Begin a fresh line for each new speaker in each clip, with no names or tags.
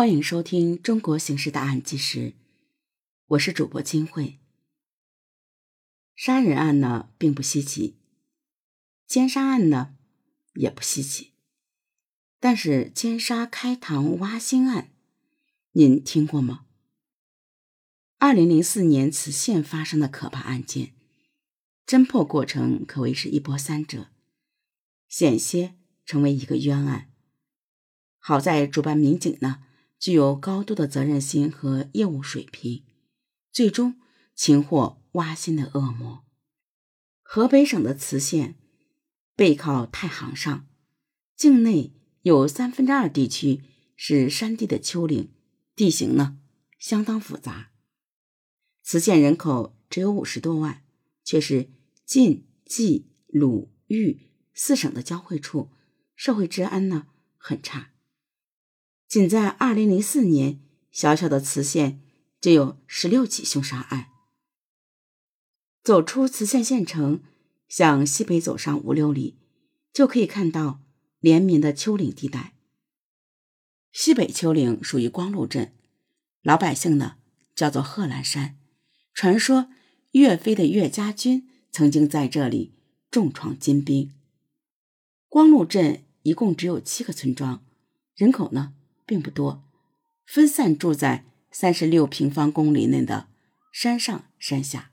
欢迎收听《中国刑事大案纪实》，我是主播金慧。杀人案呢并不稀奇，奸杀案呢也不稀奇，但是奸杀开膛挖心案，您听过吗？二零零四年磁县发生的可怕案件，侦破过程可谓是一波三折，险些成为一个冤案。好在主办民警呢。具有高度的责任心和业务水平，最终擒获挖心的恶魔。河北省的磁县背靠太行上，境内有三分之二地区是山地的丘陵，地形呢相当复杂。磁县人口只有五十多万，却是晋冀鲁豫四省的交汇处，社会治安呢很差。仅在二零零四年，小小的磁县就有十六起凶杀案。走出磁县县城，向西北走上五六里，就可以看到连绵的丘陵地带。西北丘陵属于光禄镇，老百姓呢叫做贺兰山。传说岳飞的岳家军曾经在这里重创金兵。光禄镇一共只有七个村庄，人口呢？并不多，分散住在三十六平方公里内的山上山下，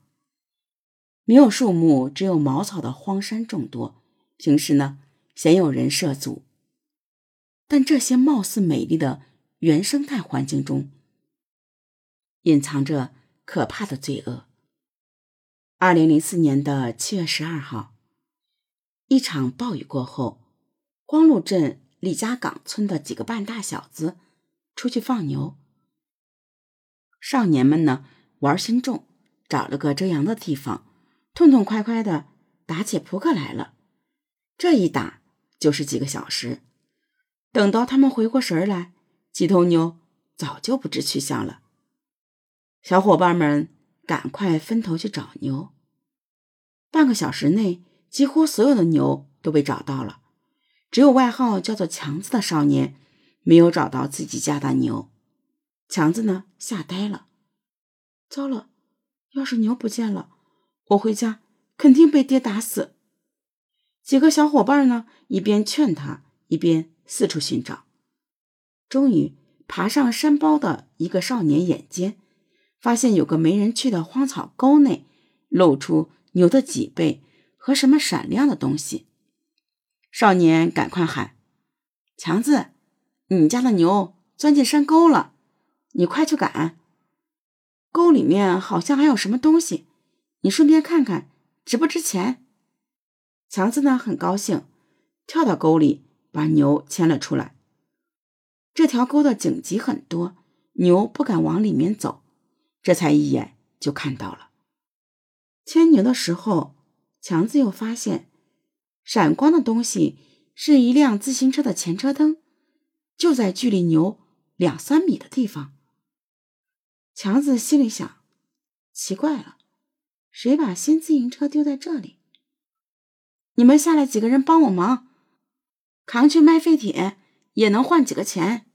没有树木，只有茅草的荒山众多。平时呢，鲜有人涉足。但这些貌似美丽的原生态环境中，隐藏着可怕的罪恶。二零零四年的七月十二号，一场暴雨过后，光禄镇。李家岗村的几个半大小子出去放牛，少年们呢玩心重，找了个遮阳的地方，痛痛快快的打起扑克来了。这一打就是几个小时，等到他们回过神来，几头牛早就不知去向了。小伙伴们赶快分头去找牛，半个小时内，几乎所有的牛都被找到了。只有外号叫做强子的少年没有找到自己家的牛，强子呢吓呆了。糟了，要是牛不见了，我回家肯定被爹打死。几个小伙伴呢一边劝他，一边四处寻找。终于爬上山包的一个少年眼尖，发现有个没人去的荒草沟内露出牛的脊背和什么闪亮的东西。少年赶快喊：“强子，你家的牛钻进山沟了，你快去赶！沟里面好像还有什么东西，你顺便看看值不值钱。”强子呢很高兴，跳到沟里把牛牵了出来。这条沟的荆棘很多，牛不敢往里面走，这才一眼就看到了。牵牛的时候，强子又发现。闪光的东西是一辆自行车的前车灯，就在距离牛两三米的地方。强子心里想：奇怪了，谁把新自行车丢在这里？你们下来几个人帮我忙，扛去卖废铁也能换几个钱。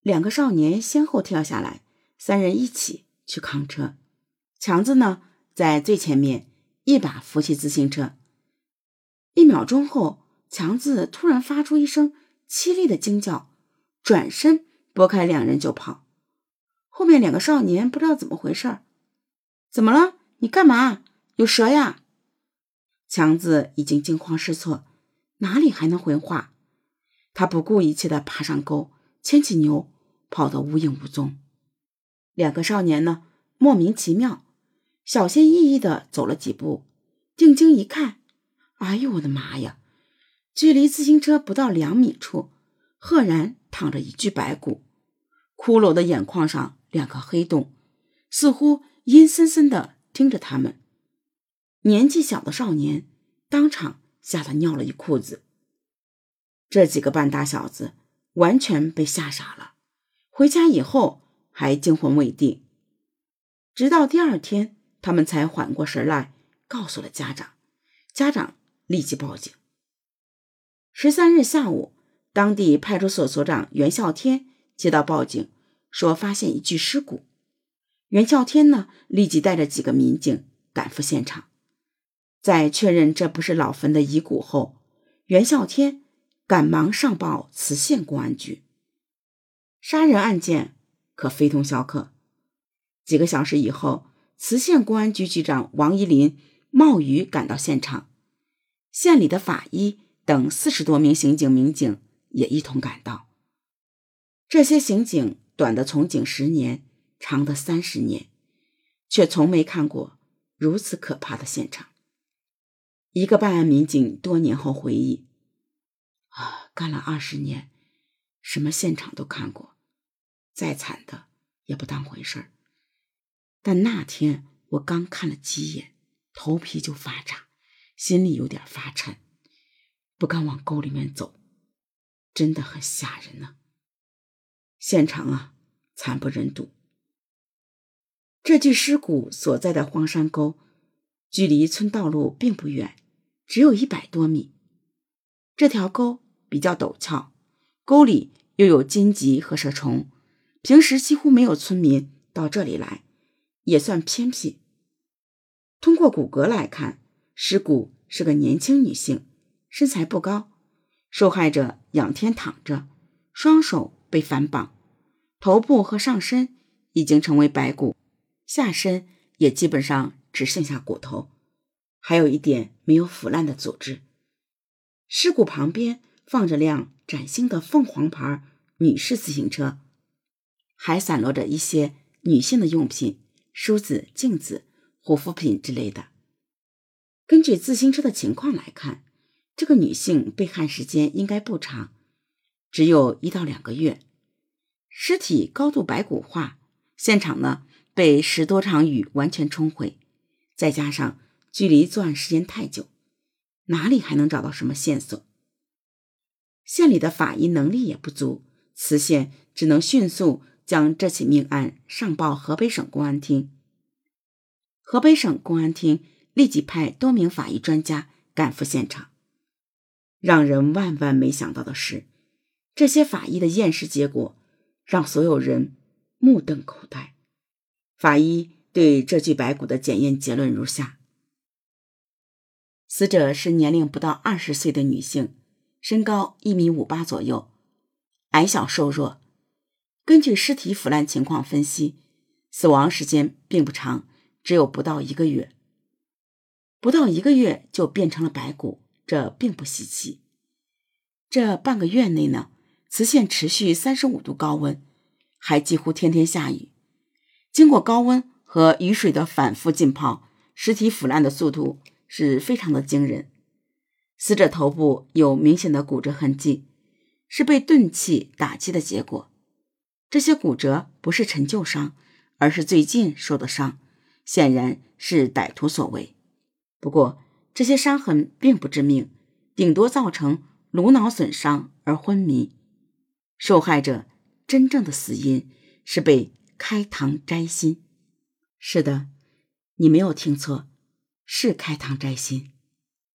两个少年先后跳下来，三人一起去扛车。强子呢，在最前面，一把扶起自行车。一秒钟后，强子突然发出一声凄厉的惊叫，转身拨开两人就跑。后面两个少年不知道怎么回事怎么了？你干嘛？有蛇呀！强子已经惊慌失措，哪里还能回话？他不顾一切的爬上沟，牵起牛，跑得无影无踪。两个少年呢，莫名其妙，小心翼翼的走了几步，定睛一看。哎呦我的妈呀！距离自行车不到两米处，赫然躺着一具白骨，骷髅的眼眶上两个黑洞，似乎阴森森的盯着他们。年纪小的少年当场吓得尿了一裤子。这几个半大小子完全被吓傻了，回家以后还惊魂未定，直到第二天，他们才缓过神来，告诉了家长。家长。立即报警。十三日下午，当地派出所所长袁孝天接到报警，说发现一具尸骨。袁孝天呢，立即带着几个民警赶赴现场，在确认这不是老坟的遗骨后，袁孝天赶忙上报磁县公安局。杀人案件可非同小可。几个小时以后，磁县公安局局长王一林冒雨赶到现场，县里的法医等四十多名刑警、民警也一同赶到。这些刑警短的从警十年，长的三十年，却从没看过如此可怕的现场。一个办案民警多年后回忆：“啊，干了二十年，什么现场都看过，再惨的也不当回事儿。”但那天我刚看了几眼，头皮就发炸，心里有点发颤，不敢往沟里面走，真的很吓人呢。现场啊，惨不忍睹。这具尸骨所在的荒山沟，距离村道路并不远，只有一百多米。这条沟比较陡峭，沟里又有荆棘和蛇虫，平时几乎没有村民到这里来。也算偏僻。通过骨骼来看，尸骨是个年轻女性，身材不高。受害者仰天躺着，双手被反绑，头部和上身已经成为白骨，下身也基本上只剩下骨头，还有一点没有腐烂的组织。尸骨旁边放着辆崭新的凤凰牌女士自行车，还散落着一些女性的用品。梳子、镜子、护肤品之类的。根据自行车的情况来看，这个女性被害时间应该不长，只有一到两个月。尸体高度白骨化，现场呢被十多场雨完全冲毁，再加上距离作案时间太久，哪里还能找到什么线索？县里的法医能力也不足，磁县只能迅速。将这起命案上报河北省公安厅，河北省公安厅立即派多名法医专家赶赴现场。让人万万没想到的是，这些法医的验尸结果让所有人目瞪口呆。法医对这具白骨的检验结论如下：死者是年龄不到二十岁的女性，身高一米五八左右，矮小瘦弱。根据尸体腐烂情况分析，死亡时间并不长，只有不到一个月。不到一个月就变成了白骨，这并不稀奇。这半个月内呢，磁县持续三十五度高温，还几乎天天下雨。经过高温和雨水的反复浸泡，尸体腐烂的速度是非常的惊人。死者头部有明显的骨折痕迹，是被钝器打击的结果。这些骨折不是陈旧伤，而是最近受的伤，显然是歹徒所为。不过，这些伤痕并不致命，顶多造成颅脑损伤而昏迷。受害者真正的死因是被开膛摘心。是的，你没有听错，是开膛摘心。